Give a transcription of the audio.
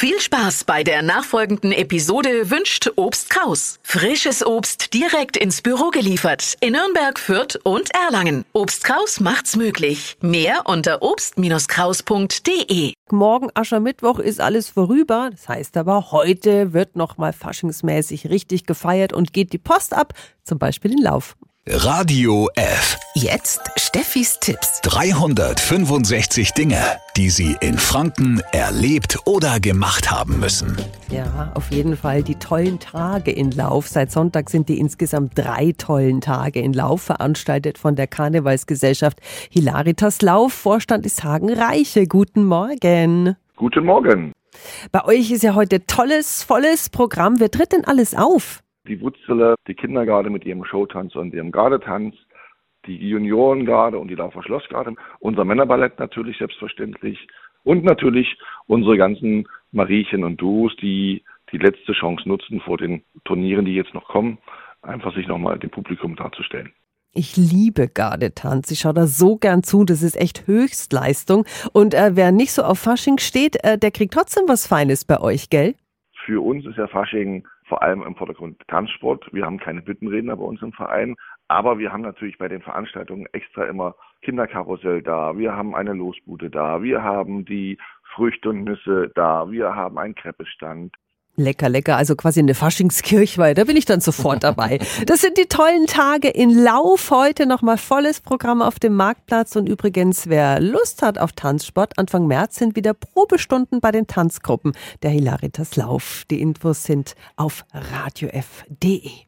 Viel Spaß bei der nachfolgenden Episode wünscht Obst Kraus. Frisches Obst direkt ins Büro geliefert in Nürnberg, Fürth und Erlangen. Obst Kraus macht's möglich. Mehr unter obst-kraus.de. Morgen Aschermittwoch ist alles vorüber. Das heißt aber, heute wird nochmal faschingsmäßig richtig gefeiert und geht die Post ab, zum Beispiel in Lauf. Radio F. Jetzt Steffis Tipps. 365 Dinge, die Sie in Franken erlebt oder gemacht haben müssen. Ja, auf jeden Fall die tollen Tage in Lauf. Seit Sonntag sind die insgesamt drei tollen Tage in Lauf veranstaltet von der Karnevalsgesellschaft Hilaritas Lauf. Vorstand ist Hagen Reiche. Guten Morgen. Guten Morgen. Bei euch ist ja heute tolles, volles Programm. Wer tritt denn alles auf? Die Wutzele, die Kindergarde mit ihrem Showtanz und ihrem Gardetanz, die Juniorengarde und die Laufer Schlossgarde, unser Männerballett natürlich selbstverständlich und natürlich unsere ganzen Mariechen und Duos, die die letzte Chance nutzen vor den Turnieren, die jetzt noch kommen, einfach sich nochmal dem Publikum darzustellen. Ich liebe Gardetanz. Ich schaue da so gern zu. Das ist echt Höchstleistung. Und äh, wer nicht so auf Fasching steht, äh, der kriegt trotzdem was Feines bei euch, gell? Für uns ist ja Fasching vor allem im Vordergrund Tanzsport. Wir haben keine Büttenredner bei uns im Verein, aber wir haben natürlich bei den Veranstaltungen extra immer Kinderkarussell da, wir haben eine Losbude da, wir haben die Früchte und Nüsse da, wir haben einen Kreppestand. Lecker, lecker. Also quasi eine Faschingskirchweih. Da bin ich dann sofort dabei. Das sind die tollen Tage in Lauf. Heute nochmal volles Programm auf dem Marktplatz. Und übrigens, wer Lust hat auf Tanzsport, Anfang März sind wieder Probestunden bei den Tanzgruppen der Hilaritas Lauf. Die Infos sind auf radiof.de.